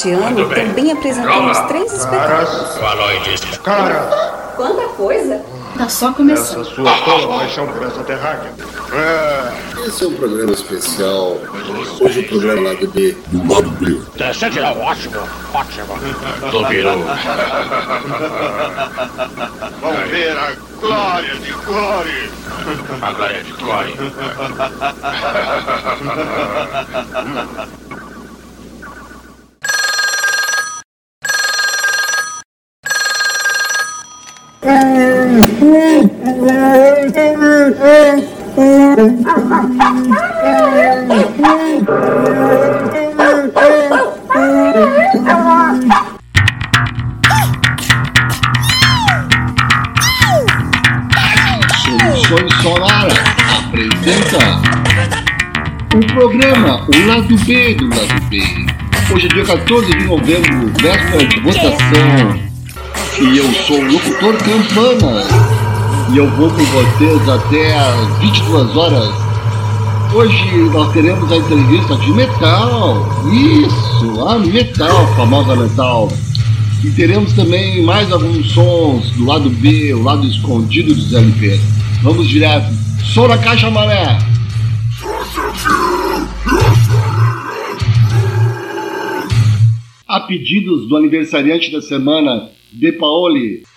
deste ano, também apresentamos três espetáculos. Cara, Quanta coisa! Tá só começando. essa sua tola paixão por essa terráquea. É, Esse é um programa especial. Hoje o programa lá do B. do lado B. vamos ver a glória de Glória. A glória de Glória. Soluções Sonora apresenta o programa O Lado B do Lado B. Hoje é dia 14 de novembro, véspera de votação. E eu sou o locutor Campana. E eu vou com vocês até às 22 horas. Hoje nós teremos a entrevista de metal. Isso, a metal, a famosa metal. E teremos também mais alguns sons do lado B, o lado escondido dos LPs. Vamos direto. Som na caixa maré. A pedidos do aniversariante da semana, De Paoli.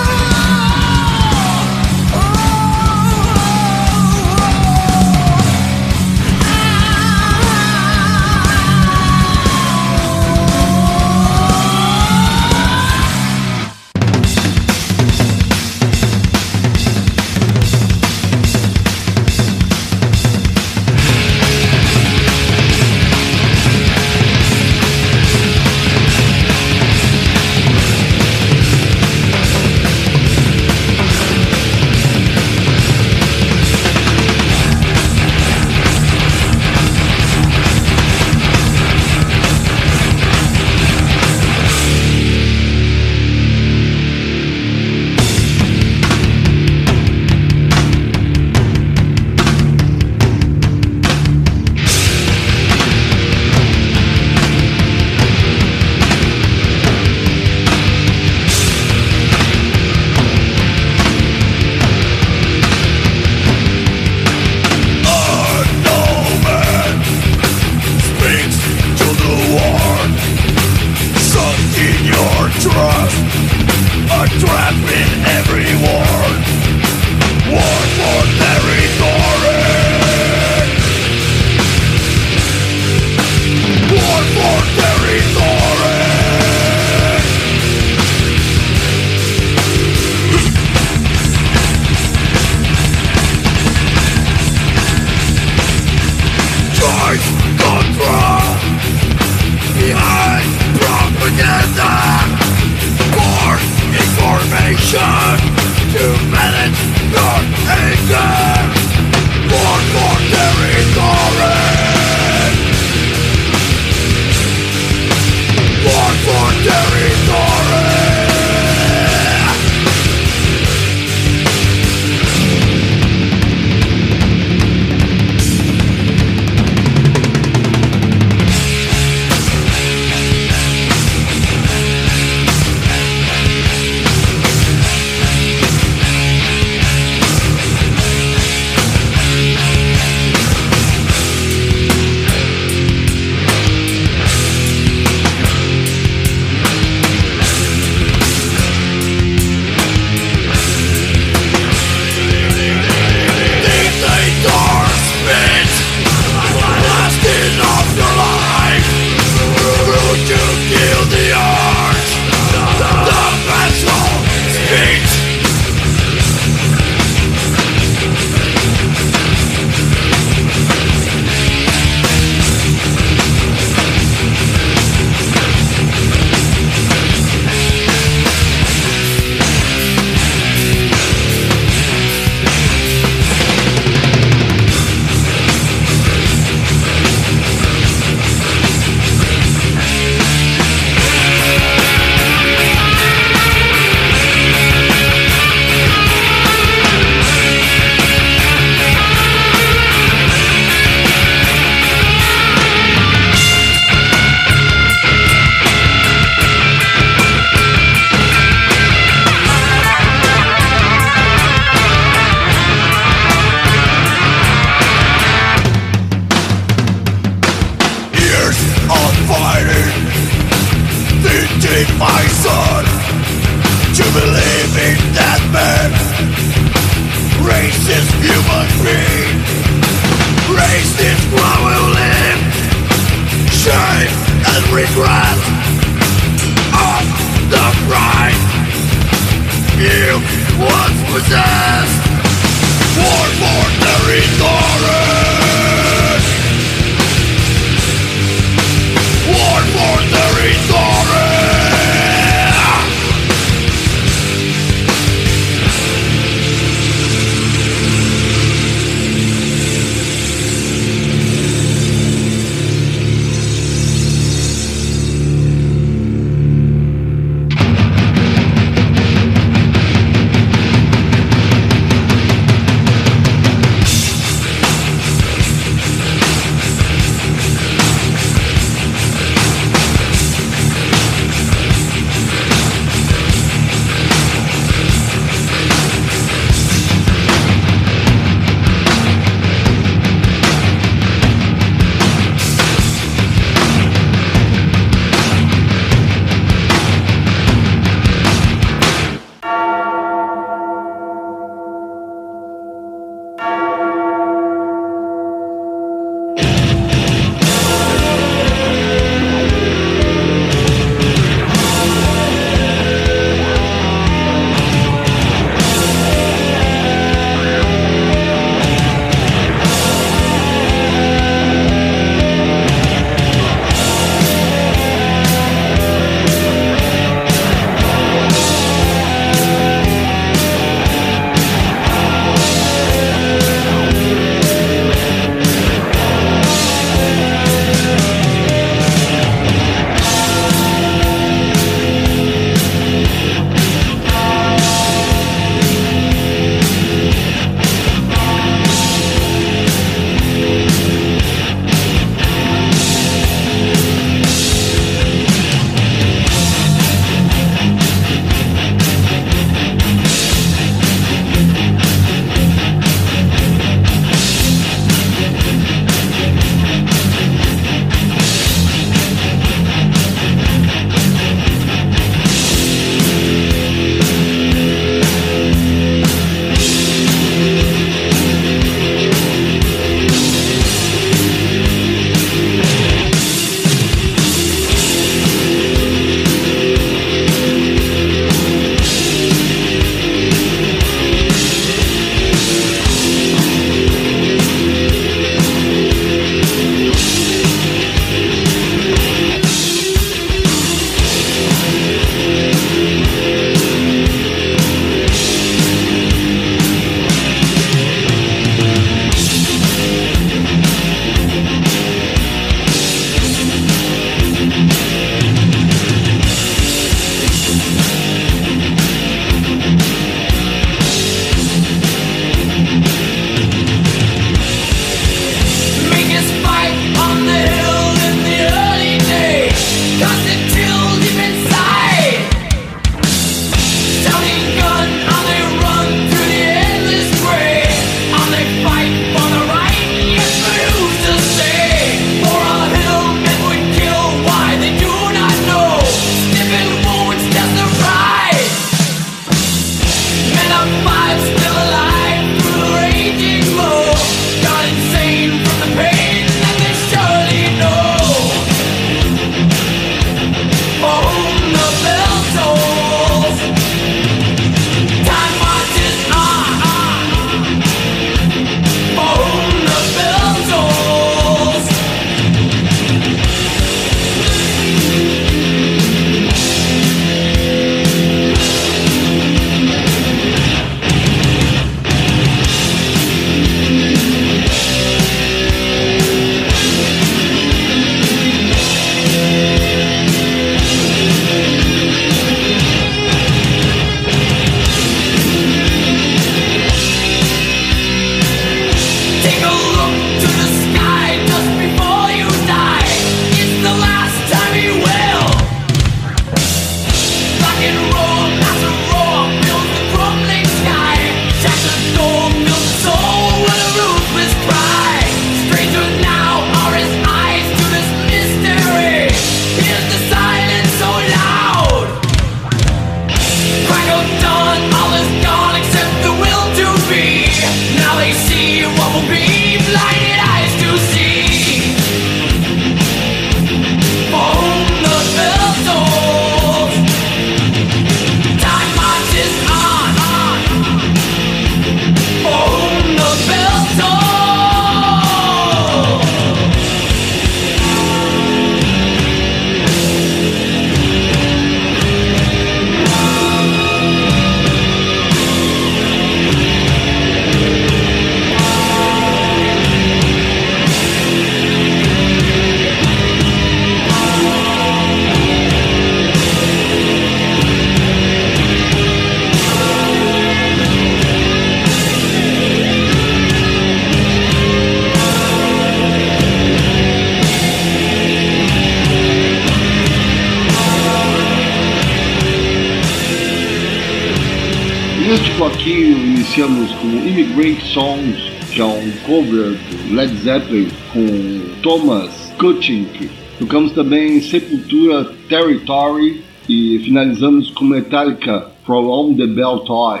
Cover do Led Zeppelin com Thomas Kutchink. Tocamos também Sepultura Territory e finalizamos com Metallica From the Bell Toy.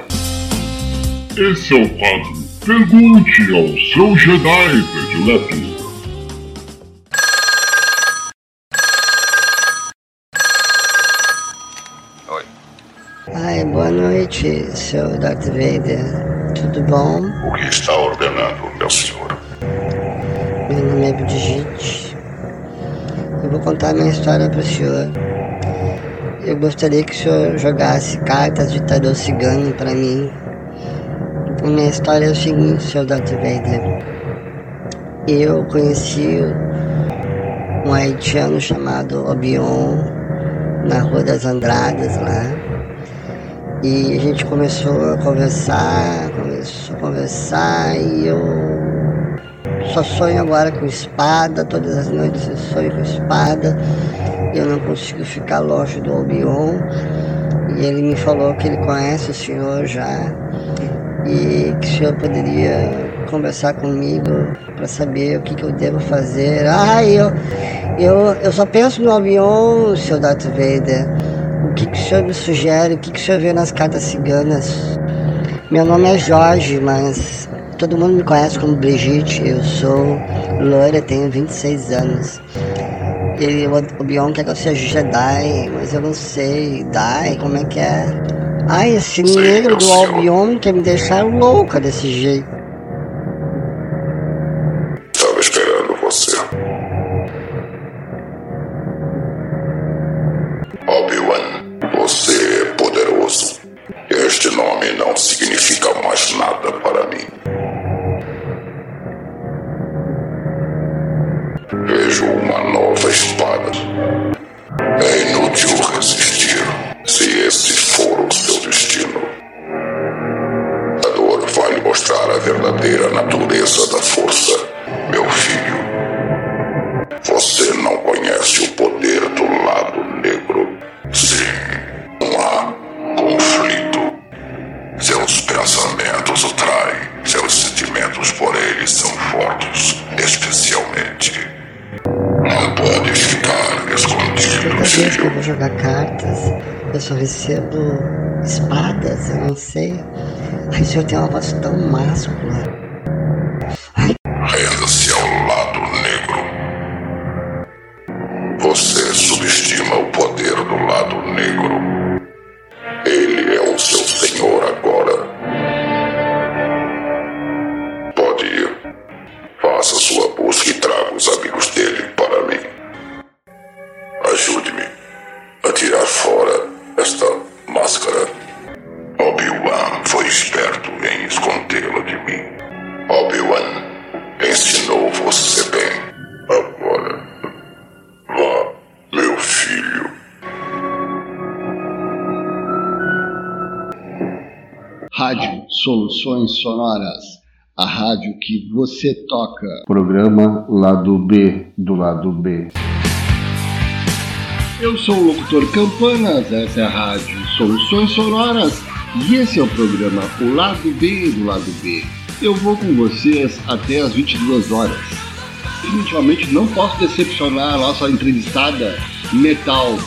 Esse é o quadro Pergunte ao seu Jedi predileto. Ai, boa noite, seu Darth Vader. Tudo bom? O que está ordenando, contar minha história para o senhor. Eu gostaria que o senhor jogasse cartas de tarô cigano para mim. A minha história é o seguinte, seu Darth Vader. Eu conheci um haitiano chamado Obion na Rua das Andradas lá. E a gente começou a conversar, começou a conversar e eu só sonho agora com espada, todas as noites eu sonho com espada. Eu não consigo ficar longe do Albion. E ele me falou que ele conhece o senhor já e que o senhor poderia conversar comigo para saber o que, que eu devo fazer. Ai, eu, eu, eu só penso no Albion, seu Darth Vader. O que, que o senhor me sugere? O que, que o senhor vê nas cartas ciganas? Meu nome é Jorge, mas todo mundo me conhece como Brigitte. Eu sou loira, tenho 26 anos. Ele, o Bion quer que eu seja Jedi, mas eu não sei. Dai, como é que é? Ai, esse negro do. Albion quer me deixar louca desse jeito. Ai, o senhor tem uma voz tão máscula. Sonoras, a rádio que você toca. Programa Lado B do Lado B. Eu sou o locutor Campanas, essa é a rádio Soluções Sonoras e esse é o programa O Lado B do Lado B. Eu vou com vocês até as 22 horas. Definitivamente não posso decepcionar a nossa entrevistada Metal.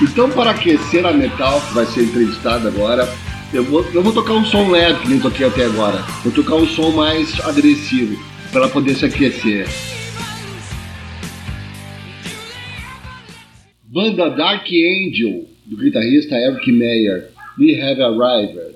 Então, para aquecer a Metal, que vai ser entrevistada agora, eu vou, eu vou tocar um som leve, que nem toquei até agora. Vou tocar um som mais agressivo, para ela poder se aquecer. Banda Dark Angel, do guitarrista Eric Meyer. We Have Arrived.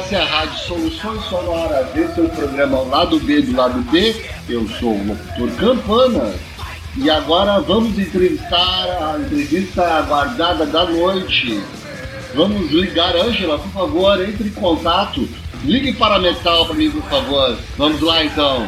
Rádio Soluções Sonoras. Esse é o programa Lado B do Lado B. Eu sou o locutor Campana. E agora vamos entrevistar a entrevista aguardada da noite. Vamos ligar, Ângela, por favor, entre em contato. Ligue para a Metal para mim, por favor. Vamos lá então.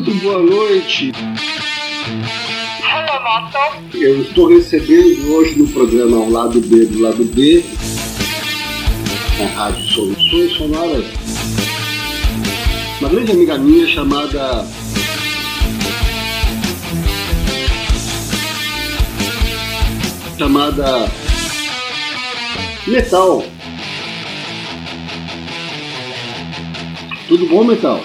Muito boa noite. Eu estou recebendo hoje no programa ao lado B do lado B, na Rádio Soluções Sonoras, uma grande amiga minha chamada chamada Metal. Tudo bom, Metal?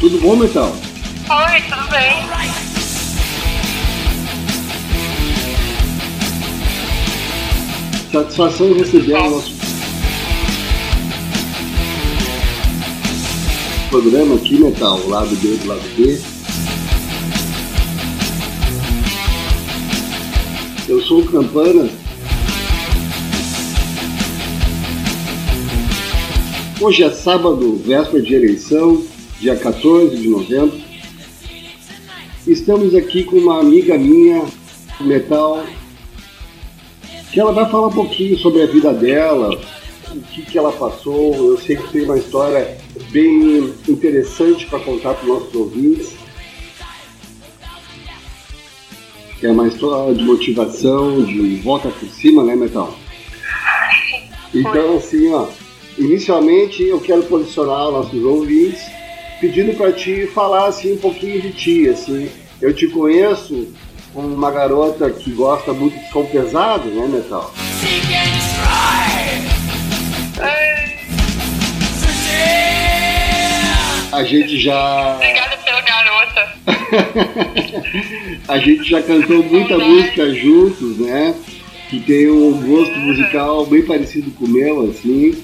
Tudo bom, Metal? Oi, tudo bem? Satisfação em receber o nosso programa aqui, Metal, lado B do lado B. Eu sou o Campana. Hoje é sábado, véspera de eleição, dia 14 de novembro. Estamos aqui com uma amiga minha, Metal, que ela vai falar um pouquinho sobre a vida dela, o que, que ela passou. Eu sei que tem uma história bem interessante para contar para os nossos ouvintes. Que é uma história de motivação, de volta por cima, né, Metal? Então, assim, ó, inicialmente eu quero posicionar nossos ouvintes pedindo para ti falar assim um pouquinho de ti, assim. Eu te conheço como uma garota que gosta muito de som pesado, né, Metal? A gente já. Obrigada pela garota. a gente já cantou muita música juntos, né? Que tem um gosto musical bem parecido com o meu, assim.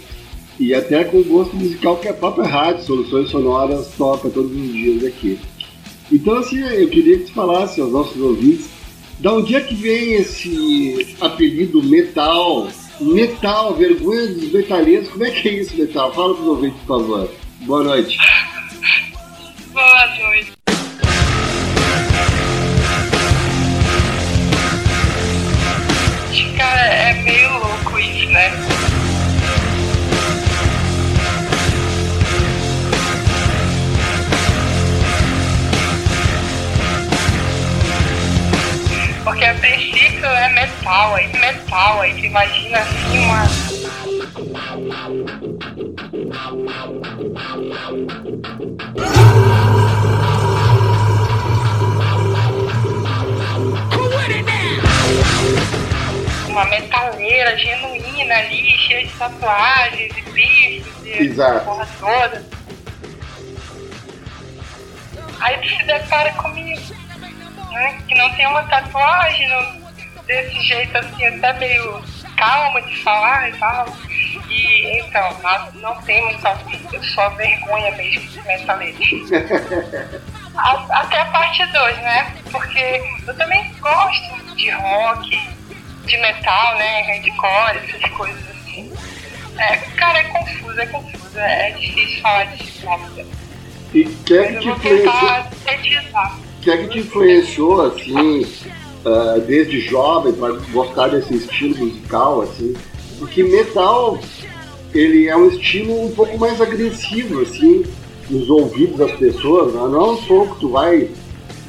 E até com o gosto musical que a própria rádio Soluções Sonoras toca todos os dias aqui. Então, assim, eu queria que tu falasse aos nossos ouvintes da onde é que vem esse apelido metal? Metal, vergonha dos metaleiros, como é que é isso, metal? Fala para os ouvintes, por favor. Boa noite. Boa noite. Cara, é meio louco isso, né? Porque a princípio é metal, aí metal, aí tu imagina assim uma. Uma metaleira genuína ali, cheia de tatuagens e bifes e Exato. porra toda. Aí tu se depara comigo, né? Que não tem uma tatuagem, não- desse jeito assim, até meio calma de falar e tal. E então, não, não eu só vergonha mesmo de metaleiro. A- Até a parte 2, né? Porque eu também gosto de rock, de metal, né? Hardcore, essas coisas assim. É, cara, é confuso, é confuso. É difícil falar disso rápido. E quem é que eu vou tentar sintetizar. Quem é que te influenciou, assim, ah, desde jovem, para gostar desse estilo musical, assim? Porque metal, ele é um estilo um pouco mais agressivo, assim, nos ouvidos das pessoas, né? Não é um som que tu vai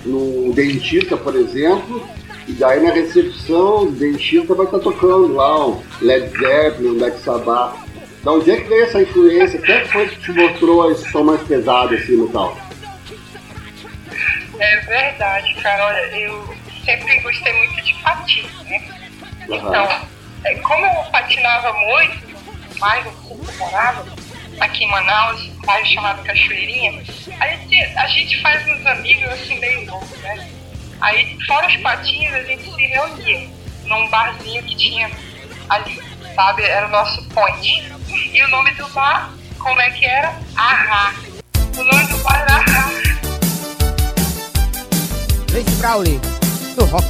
no dentista, por exemplo, e daí na recepção o dentista vai estar tocando lá um Led Zeppelin, um Black Sabbath. Da onde é que veio essa influência? Quem é que foi que te mostrou esse som mais pesado, assim, metal? É verdade, cara. Olha, eu sempre gostei muito de patins, né? Então, é, como eu patinava muito, mais que eu morava, aqui em Manaus, um bairro chamado Cachoeirinha, a gente, a gente faz uns amigos assim meio loucos, né? Aí, fora os patins, a gente se reunia num barzinho que tinha ali, sabe? Era o nosso point. E o nome do bar, como é que era? Ahá. O nome do bar era Ahá. Tracy Crowley, do rock.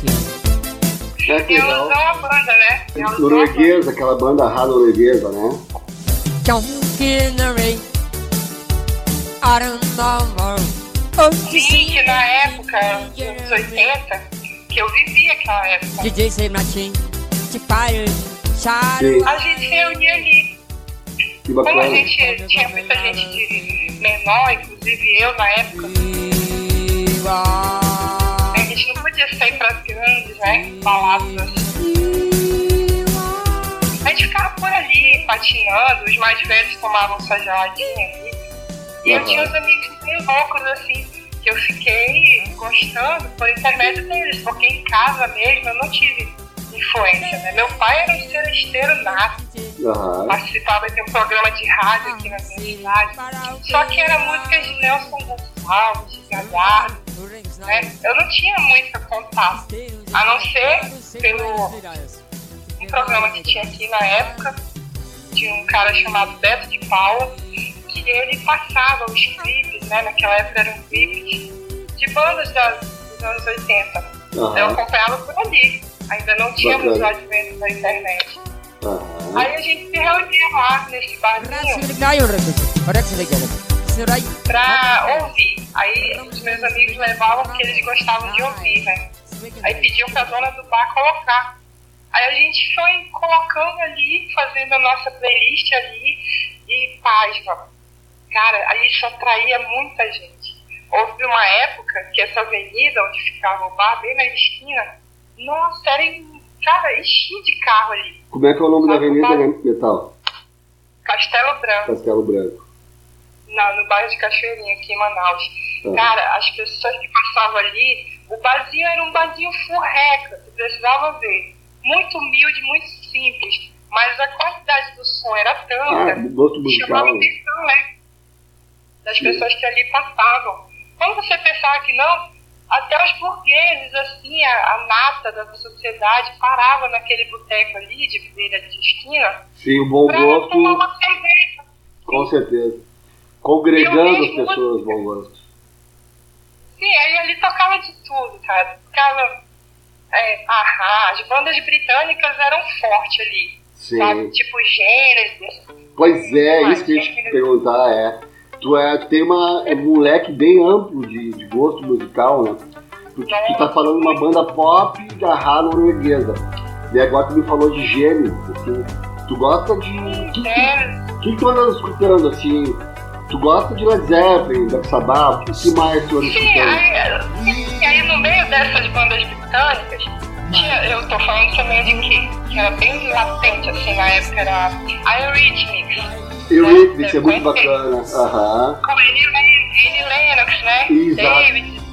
É uma banda, né? Uma Norueguesa, aquela banda rara norueguesa, né? The rain. I don't know. Sim, que na época, nos anos 80, que eu vivi aquela época, DJ Save Natin. De a gente se reunia ali. Que Como a bacana. gente tinha muita gente de menor, inclusive eu na época, gente grandes, né? Baladas. A gente ficava por ali, patinando, os mais velhos tomavam sua geladinha ali. E eu Aham. tinha uns amigos bem loucos, assim, que eu fiquei gostando por intermédio deles, porque em casa mesmo eu não tive influência, né? Meu pai era um seresteiro nato, Aham. participava de um programa de rádio aqui na minha cidade, só que era música de Nelson Gonçalves, de Galhardo, né? Eu não tinha muito contato, a não ser pelo um programa que tinha aqui na época, de um cara chamado Beto de Paula, que ele passava os clipes, né? Naquela época eram clipes de bandas da- dos anos 80. Eu Aham. acompanhava por ali. Ainda não tínhamos o advento da internet. Aham. Aí a gente se reunia lá nesse barzinho pra ouvir. Aí os meus amigos levavam porque eles gostavam de ouvir, né? Aí pediam pra dona do bar colocar. Aí a gente foi colocando ali, fazendo a nossa playlist ali e página. Cara, aí isso atraía muita gente. Houve uma época que essa avenida onde ficava o bar, bem na esquina, nossa, era, em- cara, enchia de carro ali. Como é que é o nome da avenida, né, Metal? Castelo Branco. Castelo Branco. na- no bairro de Cachoeirinha, aqui em Manaus. Uhum. Cara, as pessoas que passavam ali, o barzinho era um barzinho furreca, você precisava ver. Muito humilde, muito simples, mas a qualidade do som era Ah, tanta gosto que chamava musical. atenção, né? Das pessoas que ali passavam. Quando você pensava que não, até os burgueses, assim, a, a nata da sociedade, parava naquele boteco ali, de beira de esquina, Sim, o bom tomar gosto, uma cerveja. com certeza. Congregando as pessoas, bom gosto. Sim, aí ali tocava de tudo, cara. Tocava. É, ahá, as bandas britânicas eram fortes ali. Sabe? Sim. Tipo Gênesis. Pois é, isso que eu ia te perguntar, é. Tu, é, tu tem uma, é um leque bem amplo de, de gosto musical, né? Tu, tu tá falando uma banda pop da rara norueguesa. E agora tu me falou de Gênesis, assim. Tu gosta de. O que, Gênesis. que, que tu anda escutando, assim? Tu gosta de Led Zeppelin, Black Sabbath? O que, mais tu anda Sim, escutando? aí, e aí no meio dessas bandas britânicas, tinha, eu tô falando também de que, que era bem latente, assim, na época era a Eurythmics. Eurythmics é muito bacana. Aham. Com Annie Annie Lennox, né? Exato. David.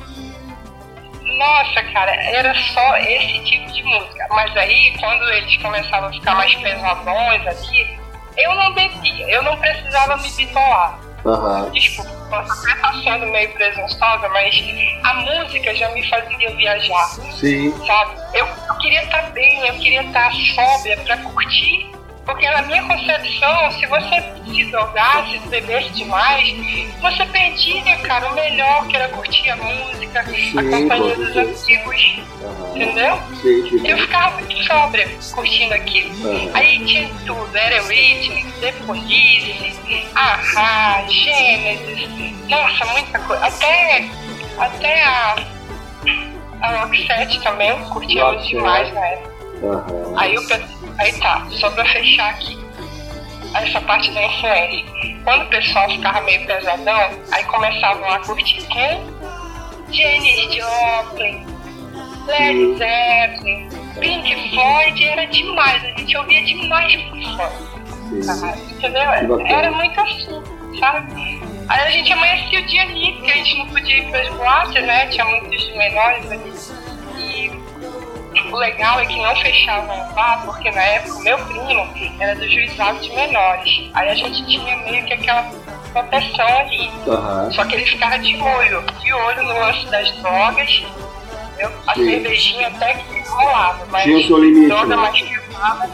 Nossa, cara, era só esse tipo de música. Mas aí, quando eles começavam a ficar mais pesadões ali, eu não bebia, eu não precisava me bitolar. Aham. Desculpa, posso até estar sendo meio presunçosa, mas a música já me fazia viajar, Sim. sabe? Eu, eu queria estar bem, eu queria estar sóbria pra curtir, porque na minha concepção, se você se drogasse, se bebesse demais, você perdia, cara, o melhor, que era curtir a música, a companhia com dos amigos, entendeu? Sim, Eu ficava muito sóbria curtindo aquilo. Aham. Aí tinha tudo, era Eurythmics, The Police, Ahá, Gênesis, nossa, muita coisa. Até, até a, a Roxette também, curtíamos demais na época. Aham. Aí, eu, pe- aí tá, só pra fechar aqui essa parte da influência. Quando o pessoal ficava meio pesadão, aí começavam a curtir quem? Janis Joplin, Led Zeppelin, Pink Floyd, era demais, a gente ouvia demais Pink Floyd, cara, entendeu? Era muito assim, sabe? Aí a gente amanhecia o dia ali, porque a gente não podia ir pras boates, né? Tinha muitos menores ali. E o legal é que não fechavam o bar, porque na época o meu primo era do juizado de menores. Aí a gente tinha meio que aquela proteção ali. Aham. Só que ele ficava de olho, de olho no lance das drogas. entendeu? A Sim. cervejinha até que rolava, mas Tinha o seu limite, droga né? mais pesada.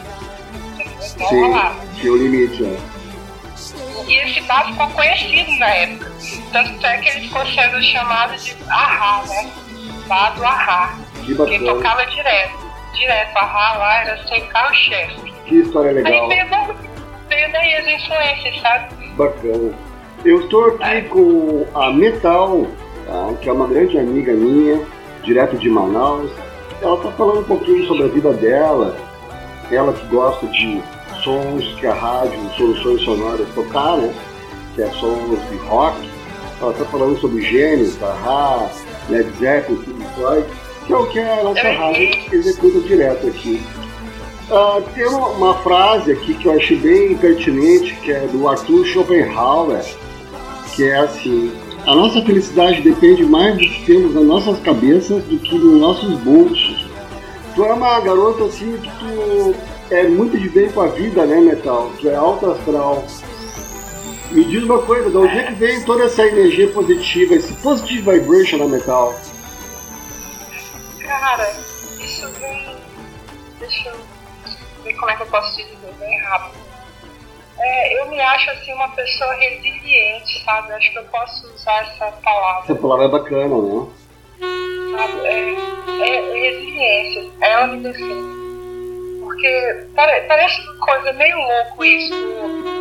não Sim, rolava. tinha o limite, né? E esse bar ficou conhecido na época. Tanto é que ele ficou sendo chamado de Ahá, né? Bar do Ahá. Que bacana. tocava direto. Direto, Ahá lá era sem carro-chefe. Que história legal. Aí veio, da- veio daí as influências, sabe? Bacana. Eu estou aqui com a Metal, tá? que é uma grande amiga minha, direto de Manaus. Ela está falando um pouquinho sobre a vida dela, ela que gosta de sons que a rádio, soluções sonoras tocar, né? Que é sons de rock. Ela está falando sobre gênios, Tahá, Led Zeppelin, Pink Floyd, que é o que a nossa rádio executa direto aqui. Ah, tem uma, uma frase aqui que eu achei bem pertinente, que é do Arthur Schopenhauer, que é assim: a nossa felicidade depende mais do que temos nas nossas cabeças do que nos nossos bolsos. Tu é uma garota assim que tu é muito de bem com a vida, né, Metal? Tu é alta astral. Me diz uma coisa, de onde é que vem toda essa energia positiva, esse positive vibration na Metal? Cara, isso vem. Deixa eu ver como é que eu posso te dizer bem rápido. É, eu me acho assim uma pessoa resiliente, sabe? Acho que eu posso usar essa palavra. Essa palavra é bacana, né? sabe? É, é resiliência, ela me define. Porque pare- parece uma coisa meio louco isso.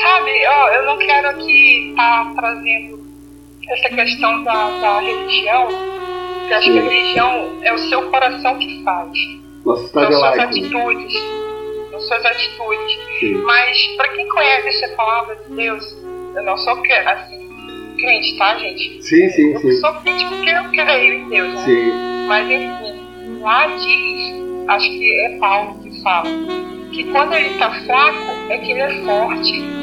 Sabe, ó, eu não quero aqui estar trazendo essa questão da, da religião, porque acho que a religião é o seu coração que faz. Nossa São cidade é suas né? atitudes. São suas atitudes. Sim. Mas para quem conhece a palavra de Deus, eu não sou assim, crente, tá, gente? Sim, sim, Eu sim. sou crente porque eu creio em Deus, né? Sim. Mas enfim, lá diz, acho que é Paulo que fala, que quando ele está fraco é que ele é forte.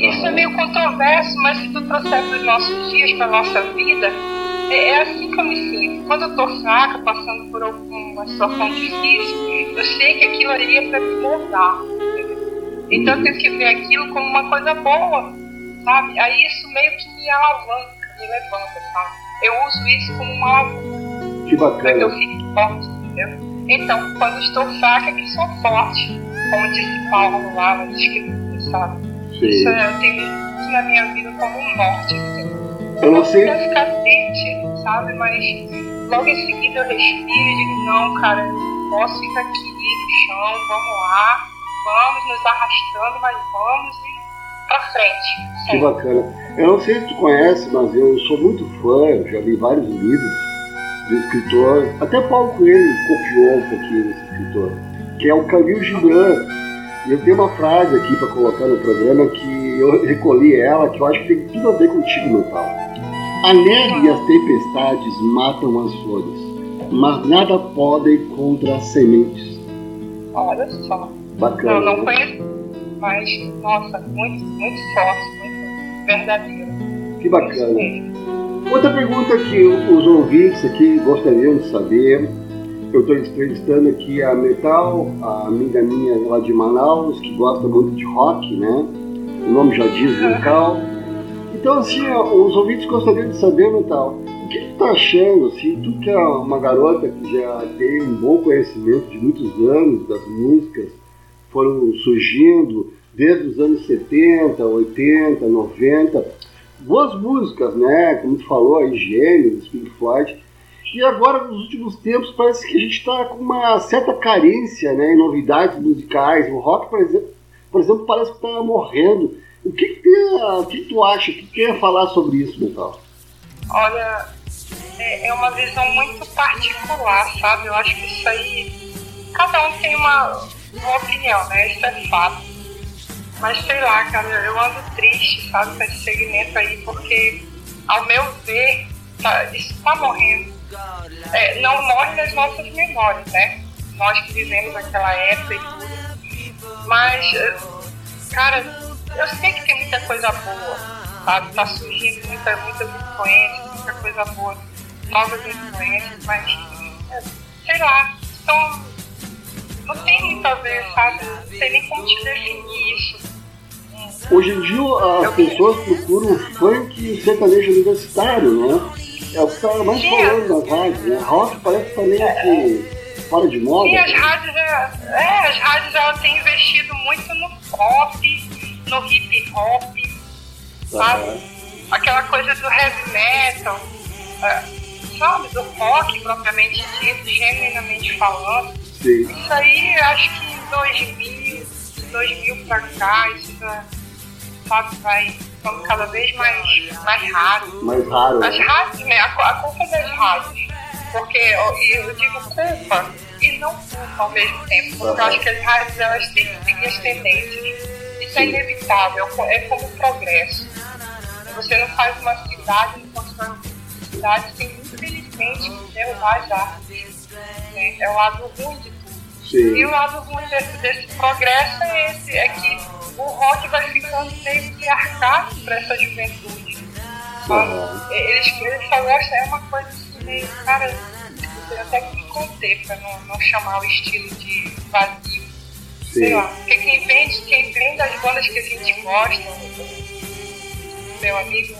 Isso é meio controverso, mas se tu trouxer para os nossos dias, para nossa vida, é, é assim que eu me sinto. Quando eu estou fraca, passando por alguma situação difícil, eu sei que aquilo ali é para me moldar. Então eu tenho que ver aquilo como uma coisa boa, sabe? Aí isso meio que me alavanca, me levanta, sabe? Eu uso isso como uma alavanca Que para que eu bacana. fique forte, entendeu? Então, quando estou fraca, é que sou forte, como disse Paulo lá nas escrituras, sabe? Sim. Isso eu tenho isso na minha vida como um norte, assim. Eu não sei. quero ficar triste, sabe? Mas logo em seguida eu respiro e digo, não, cara, eu posso ficar aqui no chão, vamos lá, vamos nos arrastando, mas vamos e pra frente. Que bacana. Eu não sei se tu conhece, mas eu sou muito fã, eu já li vários livros do escritor, até Paulo Coelho copiou um pouquinho desse escritor, que é o Khalil Gibran. Eu tenho uma frase aqui para colocar no programa que eu recolhi ela, que eu acho que tem tudo a ver contigo, meu tal. A neve e as tempestades matam as flores, mas nada podem contra as sementes. Olha só. Bacana. Eu não né? conheço, mas, nossa, muito, muito forte, muito verdadeiro. Que bacana. Outra pergunta que os ouvintes aqui gostariam de saber. Eu estou entrevistando aqui a Metal, a amiga minha lá de Manaus, que gosta muito de rock, né? O nome já diz vocal. Então, assim, os ouvintes gostariam de saber, Metal, o que tu tá achando, assim, tu que é uma garota que já tem um bom conhecimento de muitos anos das músicas, foram surgindo desde os anos 70, 80, 90, boas músicas, né? Como tu falou, aí Gênesis, Pink Floyd. E agora, nos últimos tempos, parece que a gente está com uma certa carência né, em novidades musicais. O rock, por exemplo, por exemplo parece que está morrendo. O que, que, tem o que, tu acha? O que, que tem a falar sobre isso, Metal? Olha, é, é uma visão muito particular, sabe? Eu acho que isso aí. Cada um tem uma, uma opinião, né? Isso é fato. Mas sei lá, cara, eu ando triste, sabe, com esse segmento aí, porque, ao meu ver, tá, isso tá morrendo. É, não morre nas nossas memórias, né? Nós que vivemos aquela época e tudo. Mas, eh, cara, eu sei que tem muita coisa boa, sabe? Tá surgindo muita, muitas influências, muita coisa boa, novas influências, mas, eh, sei lá, então, não tem muito a ver, sabe? Não sei nem como te definir isso. Hoje em dia, as pessoas procuram o funk e sertanejo universitário, né? É o que está mais Sim. falando nas rádios, né? Rock parece que tá que fora de moda. Sim, as rádios, é, é, as rádios elas têm investido muito no pop, no hip hop, sabe? Aquela coisa do heavy metal, é, sabe? Do rock propriamente dito, genuinamente falando. Sim. Isso aí, acho que em 2000, 2000 pra cá, isso sabe, vai ficando cada vez mais, mais raro. Mais raro. As né? rádios, né? A, a culpa das rádios. Porque eu, eu digo culpa e não culpa ao mesmo tempo. Porque eu acho que as rádios elas têm que seguir as tendências. Isso é inevitável, é como o progresso. Você não faz uma cidade, não constrói uma cidade sem, infelizmente, derrubar as árvores. né? É o lado ruim de tudo. Sim. E o lado ruim desse, desse progresso é esse, é que o rock vai ficando meio que arcado para essa juventude. Aham. Eles, eles só gostam, é uma coisa assim, meio, cara, eu até que me conter para não, não chamar o estilo de vazio. Sei Sim. lá, porque quem vende, quem vende as bandas que a gente gosta, meu amigo,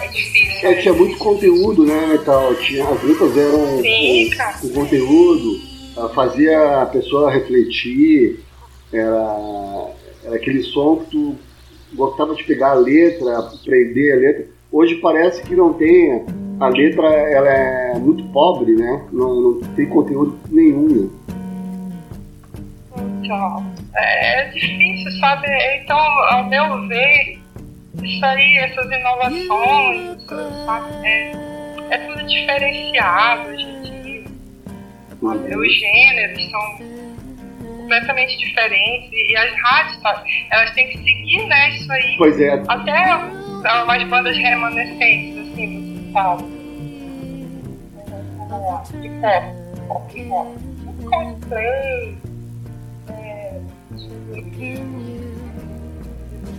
é difícil. É, tinha muito conteúdo, né, tal. Tinha, as letras eram Sim, com conteúdo, ah, fazia a pessoa refletir, era, era aquele som que tu gostava de pegar a letra, aprender a letra. Hoje parece que não tem, a letra ela é muito pobre, né? Não, não tem conteúdo nenhum. né? Então, é, é difícil, sabe? Então, ao meu ver, isso aí, essas inovações, sabe? É, é tudo diferenciado hoje em dia. Os gêneros são completamente diferentes e as rádios, sabe? Elas têm que seguir, né, isso aí. Pois é, Até umas bandas remanescentes, assim, você sabe? De pop, pop rock. Coldplay, é.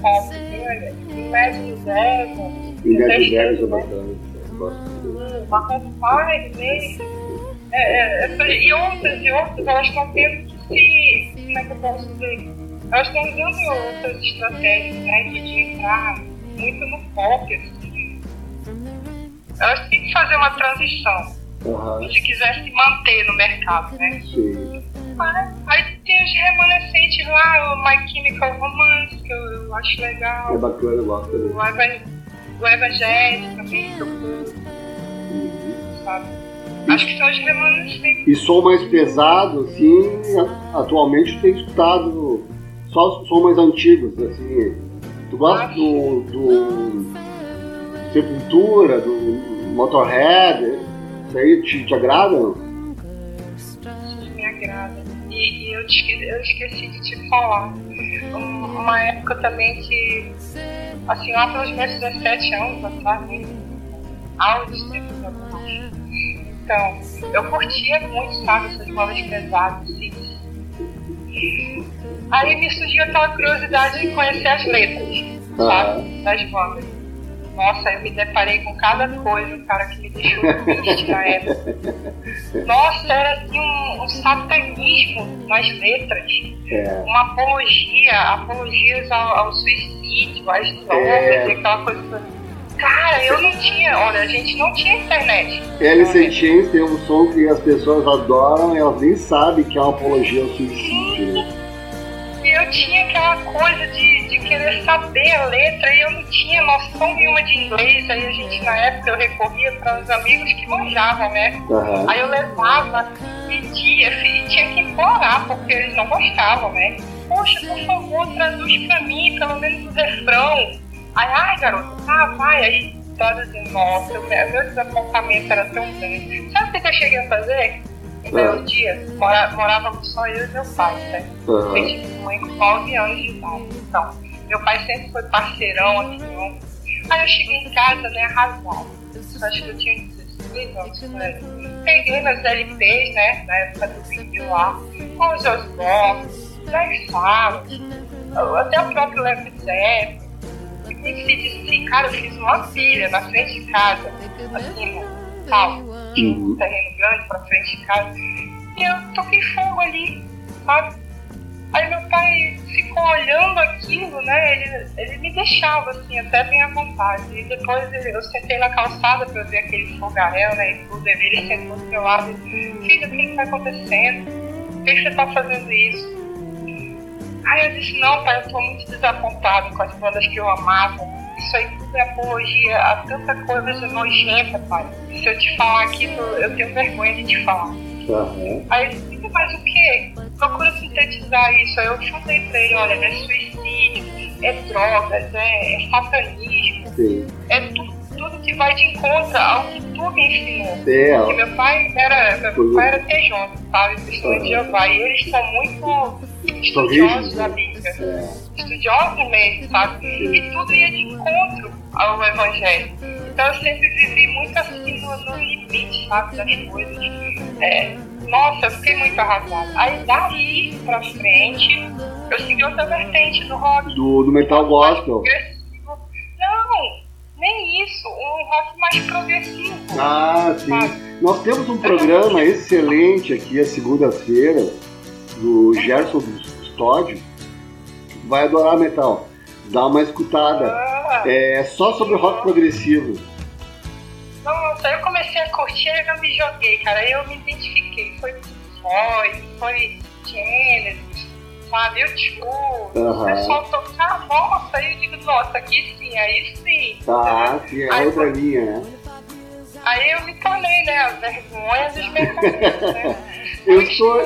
Pop, né? Imagine Dragons. Imagine Dragons é né? bacana. gosto. Marcos Five mesmo. É, é, e outras e outras, elas estão tendo Como é que eu posso dizer? Elas estão usando outras estratégias, né? De, de entrar muito no pop, assim. Elas têm que fazer uma transição. Aham, Se quiser se manter no mercado, né? sim. Aí tem os remanescentes lá, o My Chemical Romance, que eu, acho legal. É bacana, eu gosto. O, Evan, o Evangelho também, que eu curto, sabe? Acho que são os remanescentes. E som mais pesado, assim, atualmente tem escutado só os som mais antigos, assim. Tu gosta do, do Sepultura, do Motorhead? Isso aí te, te agrada? não? Isso me agrada. E, e eu, te esque- eu esqueci de te falar. Um- Uma época também que, assim, lá pelos meus 17 anos atrás, da borracha. Então, eu curtia muito, sabe, essas bolas pesadas, assim. Aí me surgiu aquela curiosidade de conhecer as letras, sabe, das bandas. Nossa, eu me deparei com cada coisa, cara, que me deixou triste na época. Nossa, era assim um, um satanismo nas letras. É. Uma apologia, apologias ao, ao suicídio, às drogas É. aquela coisa. Cara, eu não tinha, olha, a gente não tinha internet. In Chains tem um som que as pessoas adoram e elas nem sabem que é uma apologia ao suicídio. né? E eu tinha aquela coisa de, de querer saber a letra e eu não tinha noção nenhuma de inglês. Aí a gente, na época, eu recorria para os amigos que manjavam, né? Aham. Aí eu levava, pedia, e tinha que implorar, porque eles não gostavam, né? Poxa, por favor, traduz pra mim, pelo menos o refrão. Aí, ai, garota, tá, vai. Aí, traduzindo, nossa, meu desapontamento era tão grande. Sabe o que eu cheguei a fazer? Um belo dia, mora, morávamos só eu e meu pai, né? Aham. Eu tive mãe com 9 anos de idade. Então, meu pai sempre foi parceirão, assim, Aí eu cheguei em casa, né, arrasado. Acho que eu tinha 16 anos, né? Peguei meus LPs, né, na época do vinil lá, com os Osborne, Black Sabbath, até o próprio Zeppelin. E assim, cara, eu fiz uma pilha na frente de casa, assim, tal, tinha um terreno grande pra frente de casa, e eu toquei fogo ali, sabe? Aí meu pai ficou olhando aquilo, né? Ele, ele me deixava assim, até bem à vontade. E depois eu sentei na calçada pra ver aquele fogaréu, né? E tudo. Ele sentou do meu lado e disse, filha, o que que tá acontecendo? Por que você tá fazendo isso? Aí eu disse, não, pai, eu tô muito desapontado com as bandas que eu amava. Isso aí tudo é apologia a tanta coisa nojenta, pai. Se eu te falar aquilo, eu tenho vergonha de te falar. Aham. Aí ele disse, mas o quê? Procura sintetizar isso. Aí eu falei pra ele, olha, é suicídio, é drogas, é, é satanismo, Sim. é tu- tudo que vai de encontro ao que tu me ensinou. É, Porque meu pai era, meu pai era tejano, sabe? Testemunho de Jeová. E eles são muito estudiosos da? Bíblia. Estudiosos mesmo, sabe? E tudo ia de encontro ao Evangelho. Então eu sempre vivi muito assim no, no limite, sabe? Das coisas. É, nossa, eu fiquei muito arrasada. Aí daí pra frente, eu segui outra vertente do rock. Do, do metal gospel. Não, nem isso. Um rock mais progressivo. Ah, sim. Nós temos um programa excelente aqui, às segunda-feira, do Gerson Custódio, que vai adorar metal. Dá uma escutada. Ah, É só sobre rock progressivo. Nossa, eu comecei a curtir e eu me joguei, cara. Aí eu me identifiquei. Foi Floyd, foi Genesis, sabe? Tipo, Aham. o pessoal tocar, nossa, aí eu digo, nossa, aqui sim, aí sim. Tá, sim, é Aí- outra linha, né? Aí eu me tornei, né, a vergonha dos mecanismos, né? Eu sou-.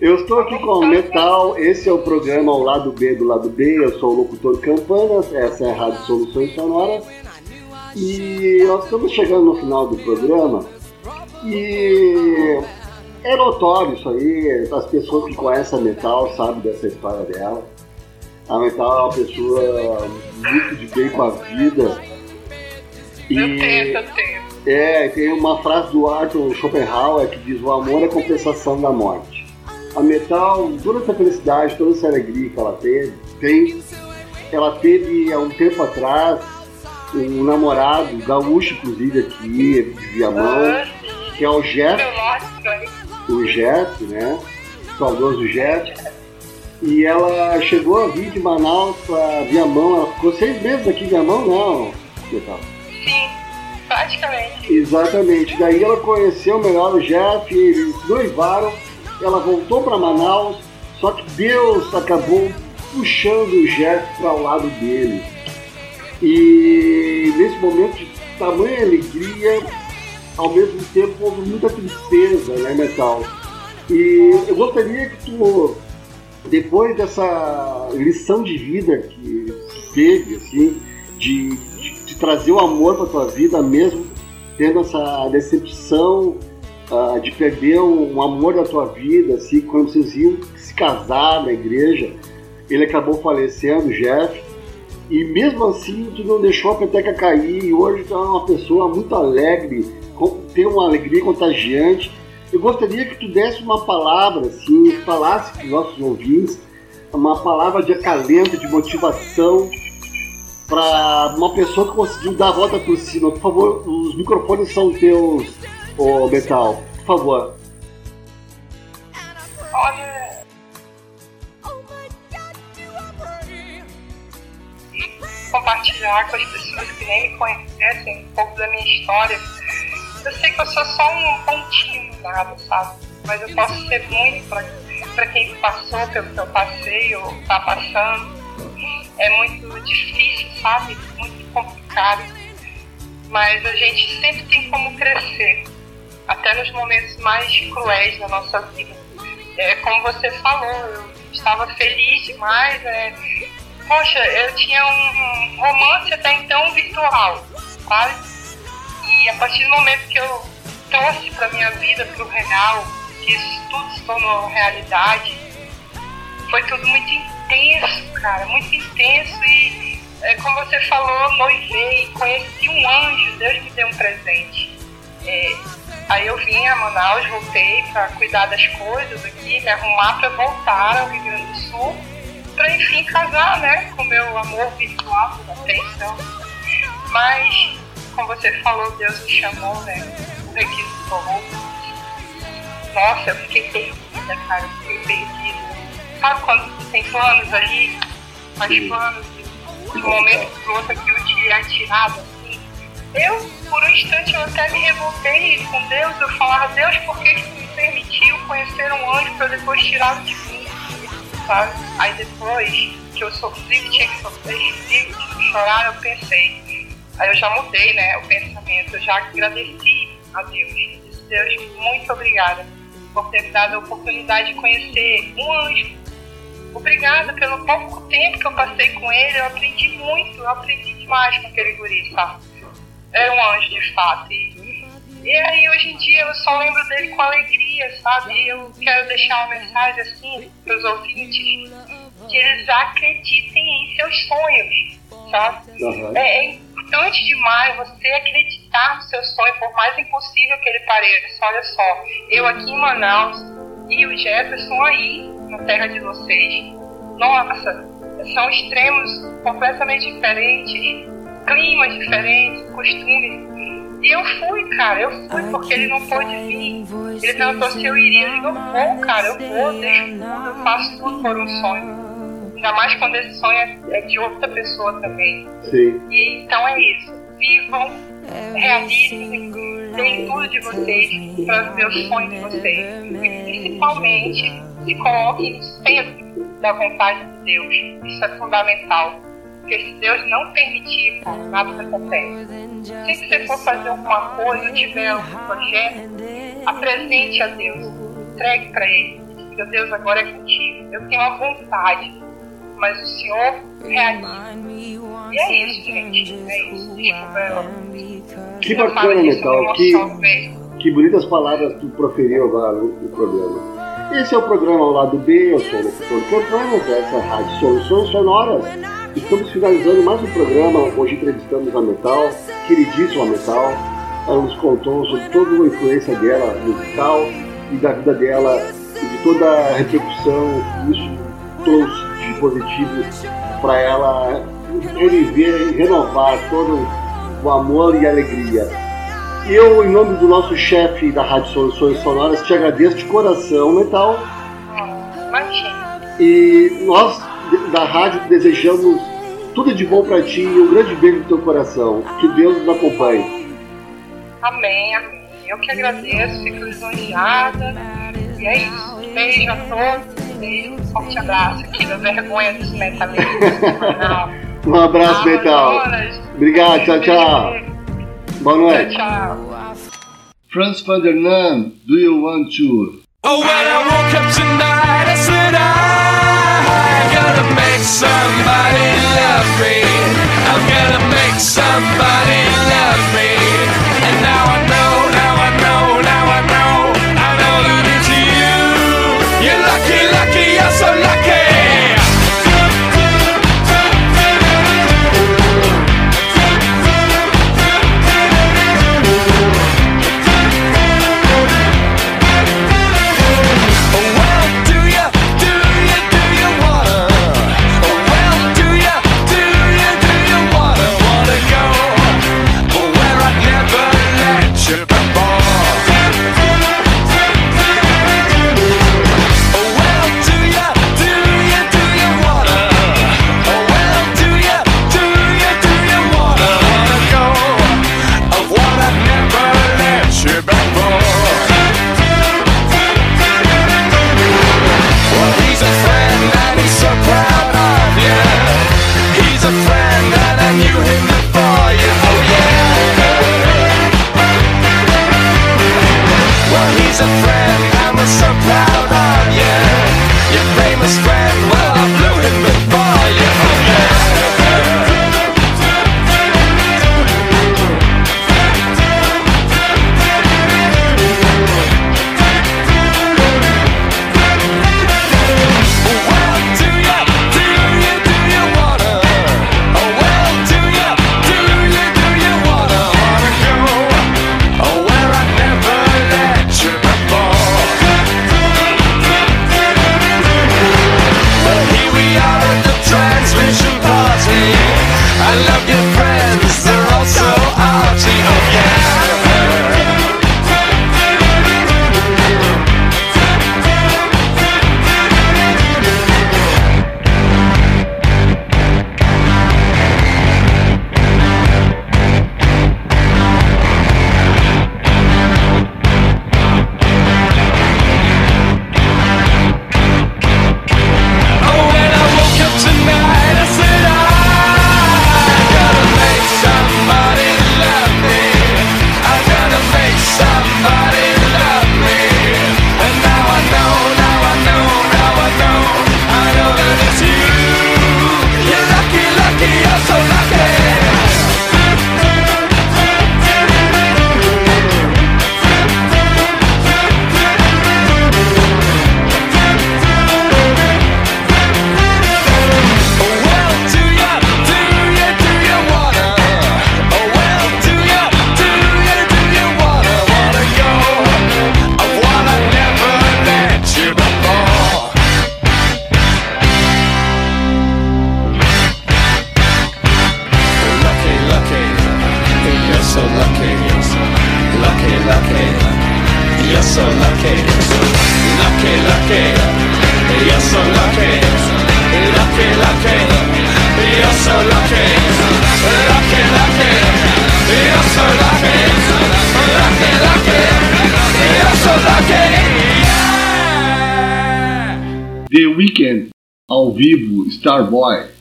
Eu estou aqui com o Metal, esse é o programa ao lado B do lado B, eu sou o locutor Campanas, essa é a Rádio Soluções Sonoras. E nós estamos chegando no final do programa e é notório isso aí, as pessoas que conhecem a Metal sabem dessa história dela. A Metal é uma pessoa muito de bem com a vida. Eu tento, eu tento. É, tem uma frase do Arthur Schopenhauer que diz: o amor é a compensação da morte. A Metal, toda essa felicidade, toda essa alegria que ela teve, tem, ela teve há um tempo atrás um namorado, gaúcho inclusive aqui, de Viamão, que é o Jeff, o Jeff, né? O saudoso Jeff. E ela chegou a vir de Manaus para Viamão, ela ficou seis meses aqui em Viamão, não, Metal. Sim, praticamente. Exatamente. Daí ela conheceu melhor o Jeff, eles noivaram, ela voltou para Manaus, só que Deus acabou puxando o Jeff para o lado dele. E nesse momento de tamanha alegria, ao mesmo tempo houve muita tristeza, né, Metal? E eu gostaria que tu, depois dessa lição de vida que teve, assim, de, de, trazer o amor para tua vida mesmo tendo essa decepção ah, de perder um, amor da tua vida, assim, quando vocês iam se casar na igreja, ele acabou falecendo, Jeff, e mesmo assim tu não deixou a peteca cair, e hoje tu é uma pessoa muito alegre, tem uma alegria contagiante. Eu gostaria que tu desse uma palavra, assim, falasse para os nossos ouvintes, uma palavra de acalento, de motivação, para uma pessoa que conseguiu dar a volta por cima. Por favor, os microfones são teus, ô Metal. Por favor. Olha. Compartilhar com as pessoas que nem me conhecem um pouco da minha história. Eu sei que eu sou só um pontinho nada, sabe? Mas eu posso ser muito para quem passou pelo que eu passei ou está passando. É muito difícil, sabe? Muito complicado. Mas a gente sempre tem como crescer até nos momentos mais cruéis da nossa vida. É, como você falou, eu estava feliz demais. É, poxa, eu tinha um romance até então virtual, sabe? E a partir do momento que eu trouxe para minha vida, para o real, que isso tudo se tornou realidade, foi tudo muito intenso, cara, muito intenso. E é, como você falou, noivei, conheci um anjo, Deus me deu um presente. É, Aí eu vim a Manaus, voltei para cuidar das coisas aqui, me arrumar para voltar ao Rio Grande do Sul, para enfim casar, né, com meu amor virtual até então. Mas, como você falou, Deus me chamou, né, o requisitou. Nossa, eu fiquei perdida, cara. Eu fiquei perdida. Sabe quando você tem planos ali, faz planos, e no momento que outro aquilo te é tirado, assim. Eu, por um instante, eu até me revoltei com Deus. Eu falava, Deus, por que tu me permitiu conhecer um anjo pra depois tirá-lo de mim? Sabe? Aí depois que eu sofri, que tinha que sofrer, que chorar, eu pensei. Aí eu já mudei, né, o pensamento. Eu já agradeci a Deus. Disse, Deus, muito obrigada por ter me dado a oportunidade de conhecer um anjo. Obrigada pelo pouco tempo que eu passei com ele. Eu aprendi muito, eu aprendi demais com aquele guri, sabe? Era um anjo de fato. E, e aí hoje em dia eu só lembro dele com alegria, sabe? E eu quero deixar uma mensagem assim para os ouvintes que eles acreditem em seus sonhos, sabe? Uhum. É, é importante demais você acreditar no seu sonho, por mais impossível que ele pareça. Olha só, eu aqui em Manaus e o Jefferson aí, na terra de vocês. Nossa, são extremos completamente diferentes, climas diferentes, costumes. E eu fui, cara, eu fui porque ele não pôde vir. Ele perguntou se eu iria. Eu digo, eu vou, cara, eu vou, deixo tudo, eu faço tudo por um sonho. Ainda mais quando esse sonho é é de outra pessoa também. Sim. E então é isso. Vivam, realizem, deem tudo de vocês para ver os sonhos de vocês. E principalmente se coloquem no centro da vontade de Deus. Isso é fundamental. Porque se Deus não permitir, cara, nada acontece. Se você for fazer alguma coisa, tiver um projeto, apresente a Deus. Entregue para Ele. Diga, Deus, agora é contigo. Eu tenho a vontade, mas o Senhor realiza. E é isso, gente. É isso. Desculpa, Que bacana, Que, que bonitas palavras tu proferiu agora no programa. Esse é o programa lado B, eu sou o locutor Campanas, essa é a Rádio Soluções Sonoras. Estamos finalizando mais um programa, hoje entrevistamos a Metal, queridíssima Metal. Ela nos contou sobre toda a influência dela musical e da vida dela e de toda a repercussão que isso trouxe de positivo para ela reviver e renovar todo o amor e a alegria. Eu, em nome do nosso chefe da Rádio Soluções Sonoras, te agradeço de coração, Metal. Imagina. E nós, da rádio, desejamos tudo de bom para ti e um grande beijo no teu coração. Que Deus nos acompanhe. Amém, amém. Eu que agradeço, fico lisonjeada. E é isso. Beijo a todos. Beijo, um forte abraço aqui da vergonha dos metaleiros. Um abraço, Metal. Obrigado, tchau, tchau. Boa noite. Tchau. Franz Ferdinand, do you want to? Oh, when I woke up tonight, I said I gotta make somebody love me. I'm gonna make somebody our boy.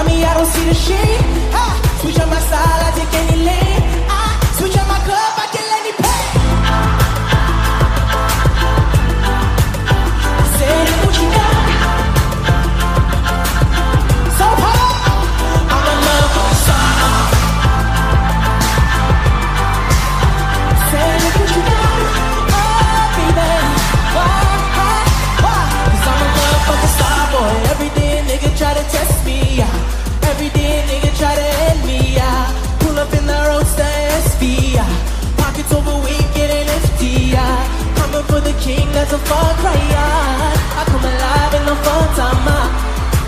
About me, I don't see the shade. Ha. Switch on my style, a far cry. yeah. I come alive in the fun time. ah.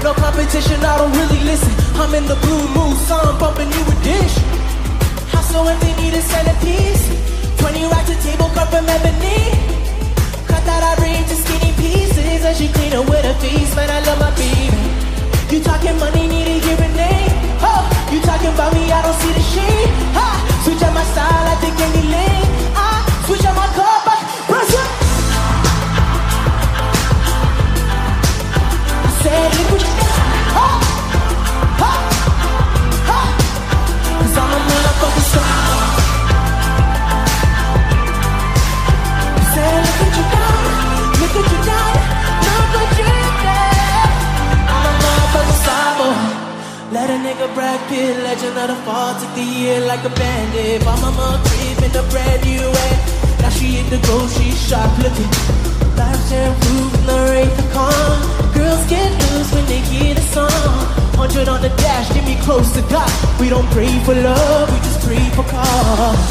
No competition, I don't really listen. I'm in the blue mood, son, bumping you a dish. House so empty, need a centerpiece. 20 racks a table cut from ebony. Cut that ivory into skinny pieces and she clean it with her face. Man, I love my baby. You talking money, need a hearing aid. Oh, you talking about me, I don't see the shade. Ha, switch up my style, I think any lane. I switch up my cup, Let a nigga Brad Pitt, legend of the fall, took the year like a bandit. A crib in brand new way. Now she hit the go, she shoplifting. Life share roof in the Wraith the Con. Girls get loose when they hear the song. 100 on the dash, get me close to God. We don't pray for love, we just pray for cause.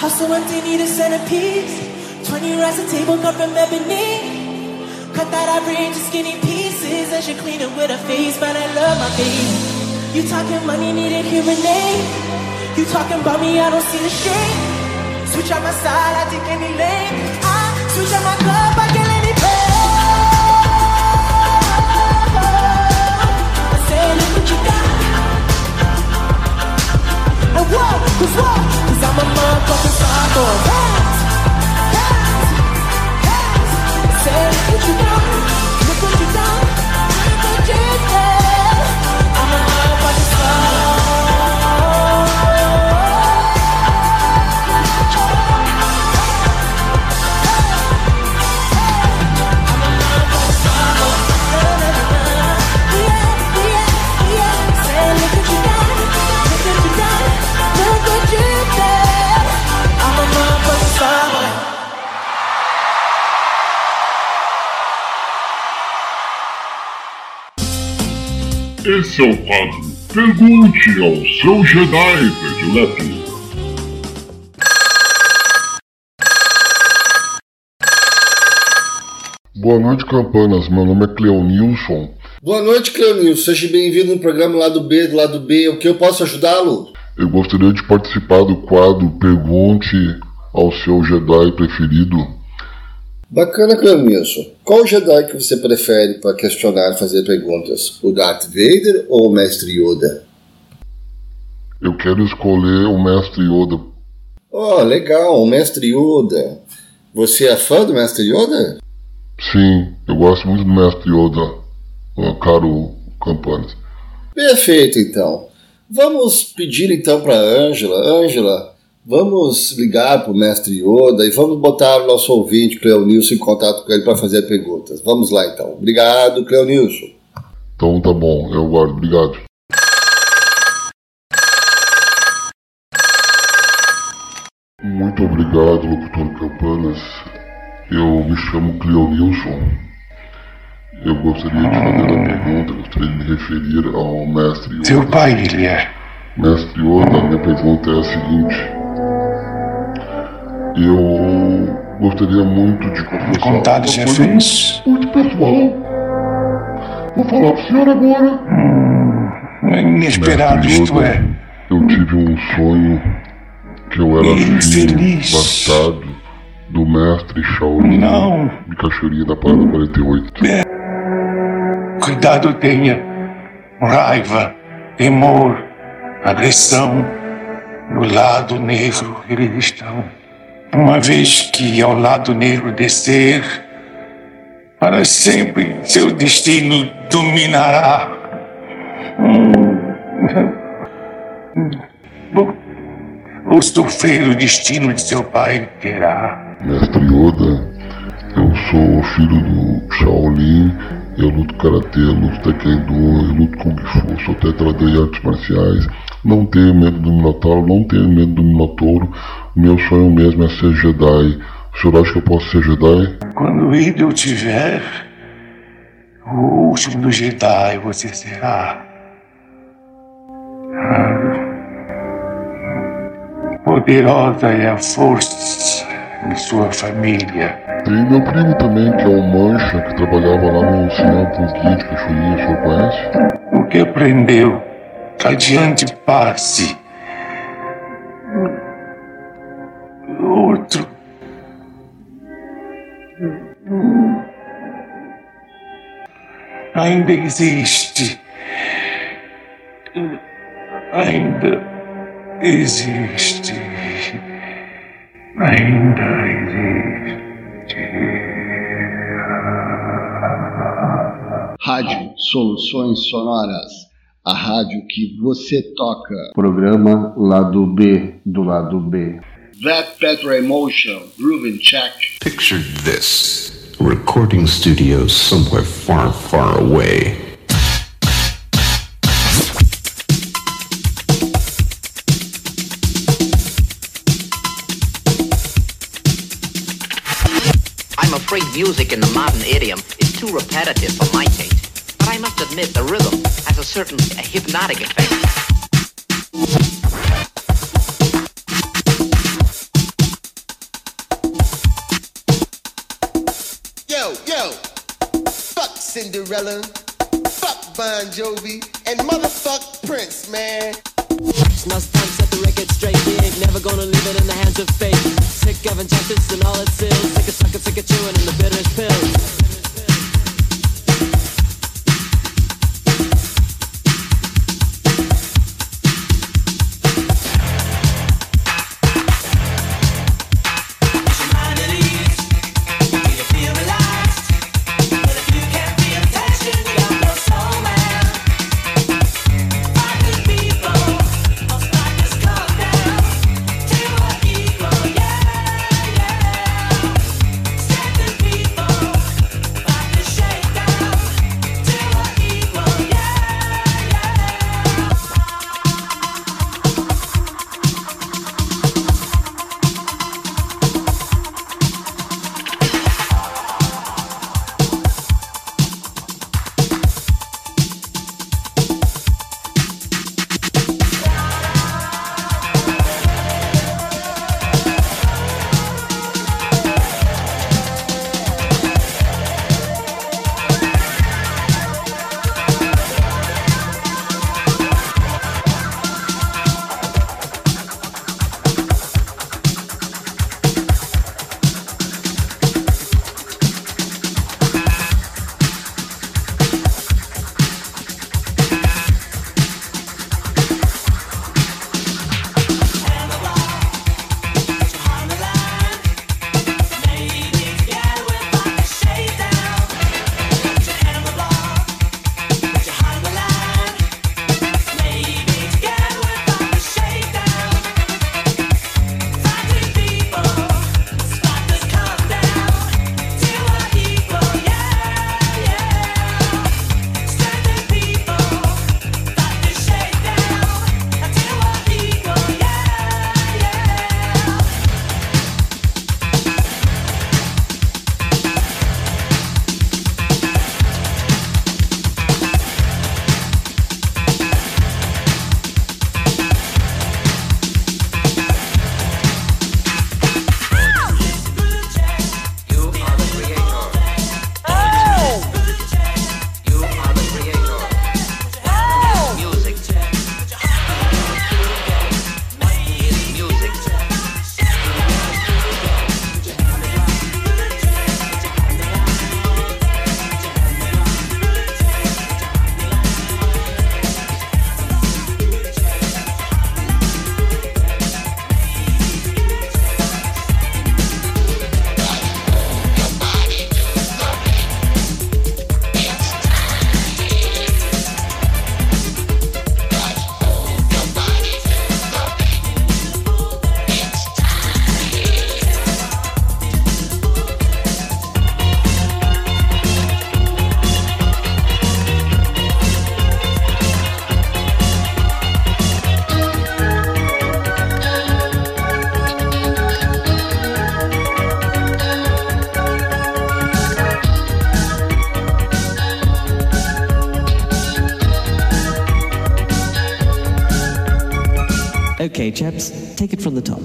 House so empty, need a centerpiece. 20 racks a table cut from ebony. Cut that ivory into skinny pieces and she clean it with her face. But I love my baby. You talking money, need a hearing aid. You talking about me, I don't see the shade. Switch out my style, I take any lane. I switch out my club, I can whoa, cause what? cause I'm a motherfucking star for that, that, that. Say, you know Esse é o quadro Pergunte ao seu Jedi predileto. Boa noite, campanas. Meu nome é Cleonilson. Boa noite, Cleonilson. Seja bem-vindo no programa Lado B do Lado B. O que eu posso ajudá-lo? Eu gostaria de participar do quadro Pergunte ao seu Jedi preferido. Bacana, Cleonilson. Qual Jedi que você prefere para questionar e fazer perguntas? O Darth Vader ou o Mestre Yoda? Eu quero escolher o Mestre Yoda. Oh, legal, o Mestre Yoda. Você é fã do Mestre Yoda? Sim, eu gosto muito do Mestre Yoda, caro Campanas. Perfeito, então. Vamos pedir então para Ângela. Ângela, vamos ligar para o Mestre Yoda e vamos botar o nosso ouvinte, Cleonilson, em contato com ele para fazer perguntas. Vamos lá, então. Obrigado, Cleonilson. Então tá bom, eu guardo. Obrigado. Muito obrigado, locutor Campanas. Eu me chamo Cleonilson Eu gostaria de fazer a pergunta, gostaria de me referir ao mestre Yoda. Seu pai, ele é. Mestre Yoda, minha pergunta é a seguinte. Eu gostaria muito de confessar. Já coisa fez? Muito pessoal. Vou falar pro senhor agora. É inesperado isto é. Eu tive um sonho que eu era filho Infeliz. bastardo do mestre Shaolin Não. de Cachoeirinha da Parada 48. Cuidado tenha. Raiva, temor, agressão. No lado negro eles estão. Uma vez que ao lado negro descer, para sempre seu destino dominará. Ou sofrer o destino de seu pai terá. Mestre Yoda, eu sou filho do Shaolin, eu luto Karatê, luto Taekwondo, eu luto Kung Fu, sou tetrada em artes marciais, não tenho medo do Minotauro, não tenho medo do Minotouro, meu sonho mesmo é ser Jedi. O senhor acha que eu posso ser Jedi? Quando Idel tiver, o último do Jedi você será. Ah, Poderosa é a força de sua família. Tem meu primo também, que é o Mancha, que trabalhava lá no cinema com guias de Cachoeirinha, o senhor conhece? O que aprendeu? Adiante passe. Outro. Ainda existe. Ainda existe. Ainda existe. Rádio Soluções Sonoras. A rádio que você toca. Programa Lado B do Lado B. That Petro Emotion, Groove and Check. Picture this recording studio somewhere far, far away. I'm afraid music in the modern idiom is too repetitive for my taste. But I must admit the rhythm has a certain hypnotic effect. Cinderella, fuck Bon Jovi, and motherfuck Prince, man. Now time set the record straight. Ain't never gonna leave it in the hands of fate. Sick of injustice and all its ills. Sick of sucking, sick of chewing in the bitterest pills. Okay, chaps, take it from the top.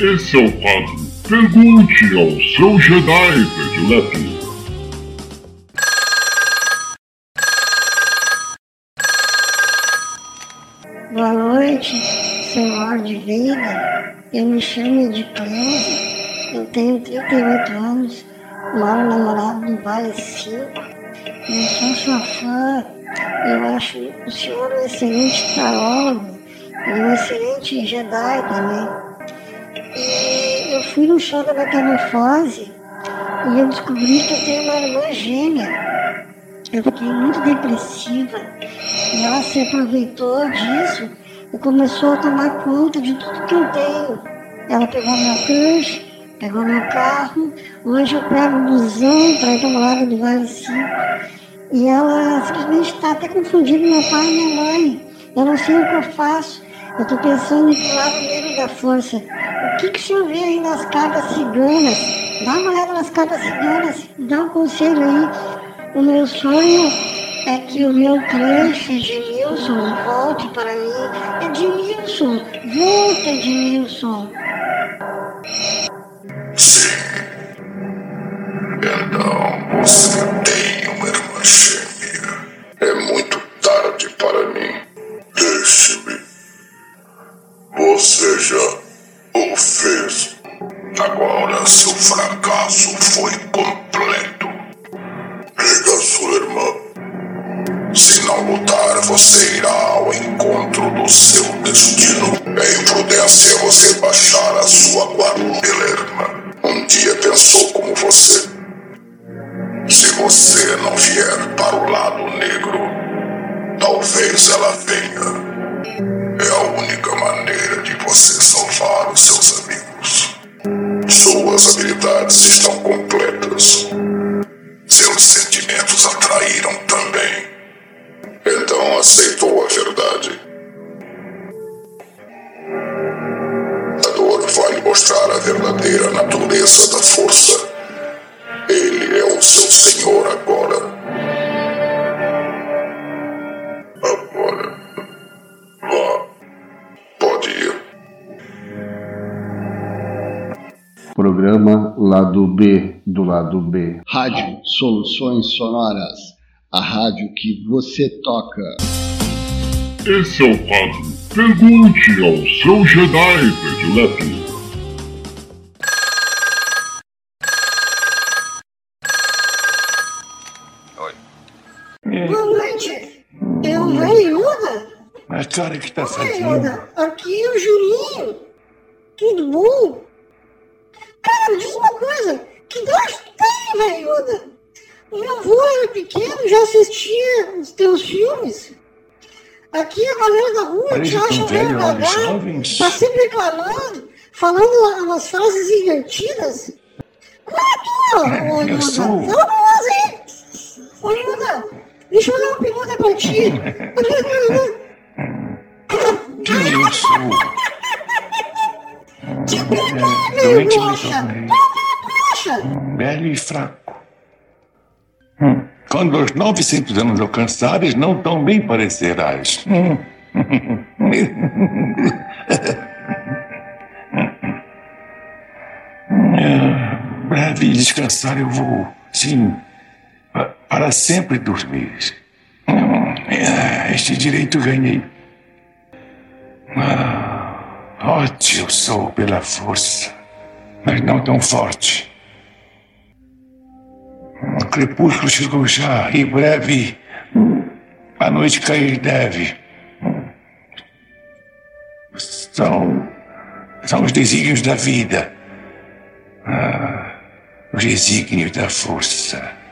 Esse é o quadro Pergunte ao seu Jedi predileto. Boa noite, senhor de vida. Eu me chamo de Cleusa, eu tenho 38 anos, moro namorado no Vale 5. Eu sou sua fã, eu acho o senhor um excelente tarólogo e um excelente Jedi também. E eu fui no show da Metamorfose e eu descobri que eu tenho uma irmã gêmea. Eu fiquei muito depressiva e ela se aproveitou disso e começou a tomar conta de tudo que eu tenho. Ela pegou meu crush, pegou meu carro, hoje eu pego um busão para ir para lado do Vale 5 e ela simplesmente está até confundindo meu pai e minha mãe. Eu não sei o que eu faço. Eu estou pensando em pular no meio da força. O que, que o senhor vê aí nas cartas ciganas? Dá uma olhada nas cartas ciganas, dá um conselho aí. O meu sonho é que o meu crush Edmilson volte para mim. Edmilson, volta Edmilson. Então você tem uma irmã gêmea. É muito tarde para mim. Deixe-me. Você já o fez. Agora seu fracasso foi completo. Liga sua irmã. Se não lutar, você irá ao encontro do seu destino. É imprudência você baixar a sua guarda irmã um dia pensou como você. Se você não vier para o lado negro, talvez ela venha. É a única maneira de você salvar os seus amigos. Suas habilidades estão completas. Seus sentimentos atraíram também. Então aceitou a verdade. A verdadeira natureza da força. Ele é o seu senhor agora. Agora. Vá. Pode ir. Programa Lado B do Lado B. Rádio Soluções Sonoras. A rádio que você toca. Esse é o quadro Pergunte ao seu Jedi predileto. Cara, que tá fazendo? Yoda. Aqui é o Juninho. Tudo bom? Cara, me diz uma coisa. Que tu tem, velho Yoda? O meu avô era pequeno, já assistia os teus filmes. Aqui a galera da rua te acha velho, jovens. Tá sempre reclamando, falando umas frases invertidas. Qual é a tua, ô Eu Yoda? sou- Fala pra nós aí. Ô deixa eu fazer uma pergunta pra ti. Quem eu sou? É, doente me tornei. Velho e fraco. Hum. Quando os 900 anos alcançares, não tão bem parecerás. Hum. É, Breve descansar eu vou. Sim, pa- para sempre dormir. Hum, é, Este direito ganhei. Ah, forte eu sou pela força, mas não tão forte. O crepúsculo chegou já, e breve a noite cair deve. São, são os desígnios da vida, ah, os desígnios da força.